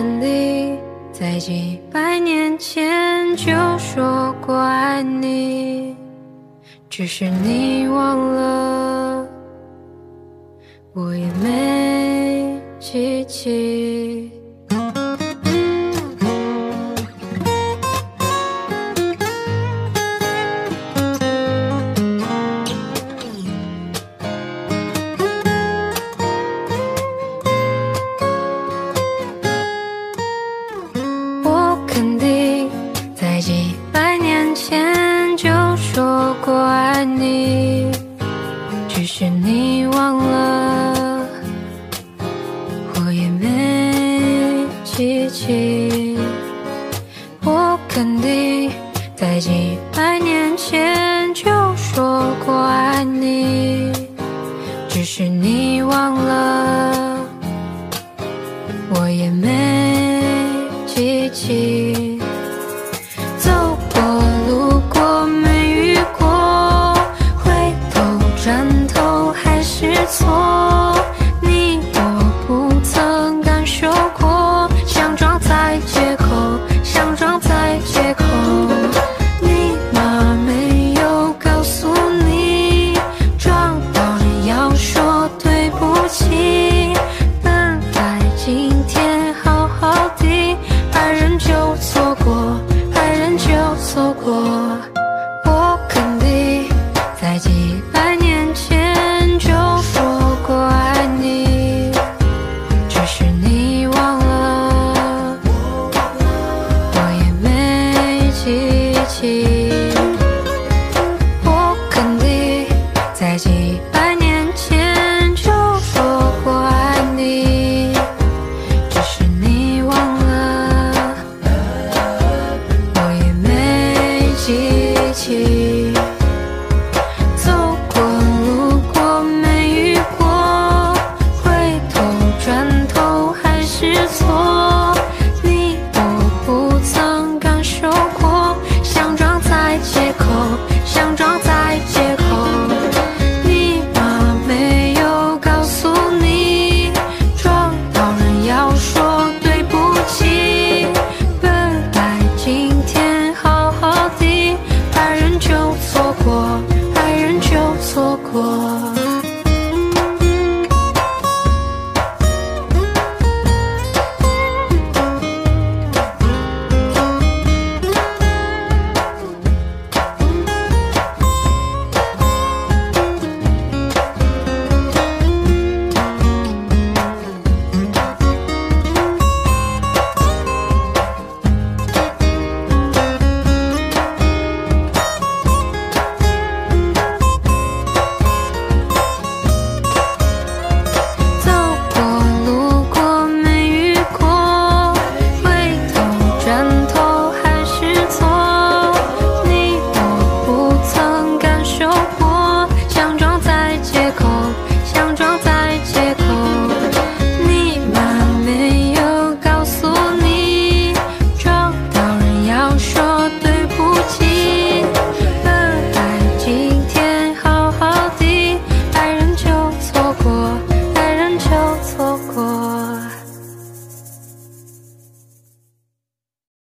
肯定在几百年前就说过爱你，只是你忘了，我也没记起。百年前就说过爱你只是你忘了我也没记起。我肯定在几百年前就说过爱你只是你忘了我也没记起。错。在几百过爱人就错过。过。